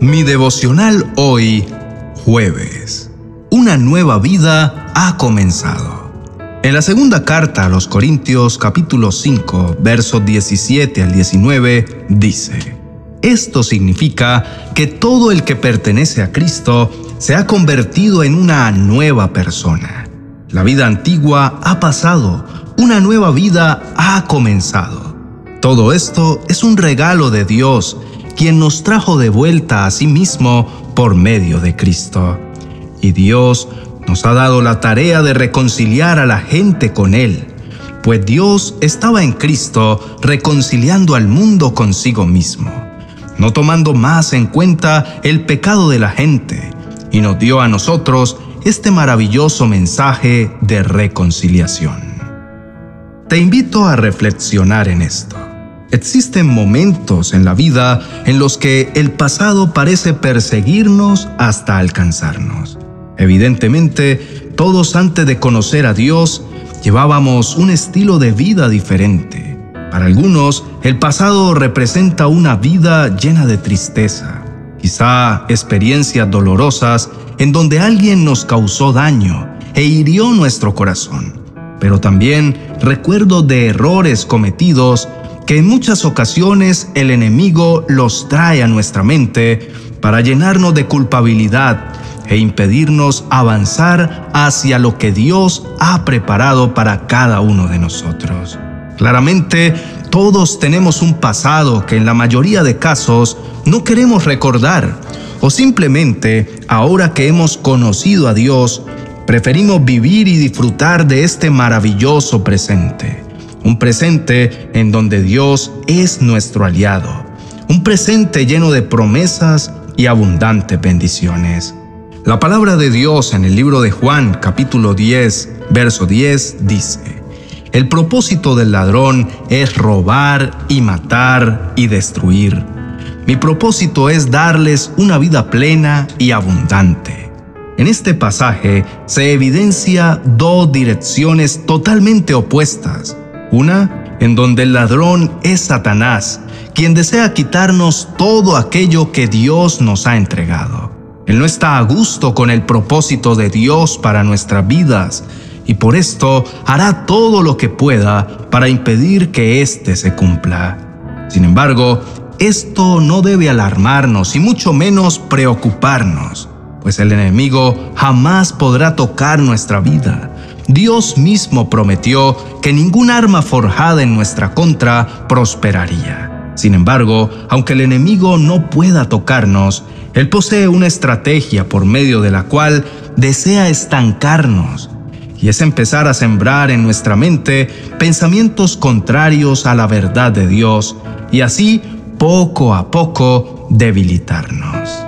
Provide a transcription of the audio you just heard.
Mi devocional hoy, jueves. Una nueva vida ha comenzado. En la segunda carta a los Corintios capítulo 5, versos 17 al 19, dice, Esto significa que todo el que pertenece a Cristo se ha convertido en una nueva persona. La vida antigua ha pasado, una nueva vida ha comenzado. Todo esto es un regalo de Dios quien nos trajo de vuelta a sí mismo por medio de Cristo. Y Dios nos ha dado la tarea de reconciliar a la gente con Él, pues Dios estaba en Cristo reconciliando al mundo consigo mismo, no tomando más en cuenta el pecado de la gente, y nos dio a nosotros este maravilloso mensaje de reconciliación. Te invito a reflexionar en esto. Existen momentos en la vida en los que el pasado parece perseguirnos hasta alcanzarnos. Evidentemente, todos antes de conocer a Dios llevábamos un estilo de vida diferente. Para algunos, el pasado representa una vida llena de tristeza, quizá experiencias dolorosas en donde alguien nos causó daño e hirió nuestro corazón, pero también recuerdo de errores cometidos que en muchas ocasiones el enemigo los trae a nuestra mente para llenarnos de culpabilidad e impedirnos avanzar hacia lo que Dios ha preparado para cada uno de nosotros. Claramente, todos tenemos un pasado que en la mayoría de casos no queremos recordar o simplemente, ahora que hemos conocido a Dios, preferimos vivir y disfrutar de este maravilloso presente un presente en donde Dios es nuestro aliado, un presente lleno de promesas y abundantes bendiciones. La palabra de Dios en el libro de Juan capítulo 10, verso 10 dice, El propósito del ladrón es robar y matar y destruir. Mi propósito es darles una vida plena y abundante. En este pasaje se evidencia dos direcciones totalmente opuestas una en donde el ladrón es Satanás, quien desea quitarnos todo aquello que Dios nos ha entregado. Él no está a gusto con el propósito de Dios para nuestras vidas y por esto hará todo lo que pueda para impedir que éste se cumpla. Sin embargo, esto no debe alarmarnos y mucho menos preocuparnos, pues el enemigo jamás podrá tocar nuestra vida Dios mismo prometió que ningún arma forjada en nuestra contra prosperaría. Sin embargo, aunque el enemigo no pueda tocarnos, Él posee una estrategia por medio de la cual desea estancarnos, y es empezar a sembrar en nuestra mente pensamientos contrarios a la verdad de Dios, y así poco a poco debilitarnos.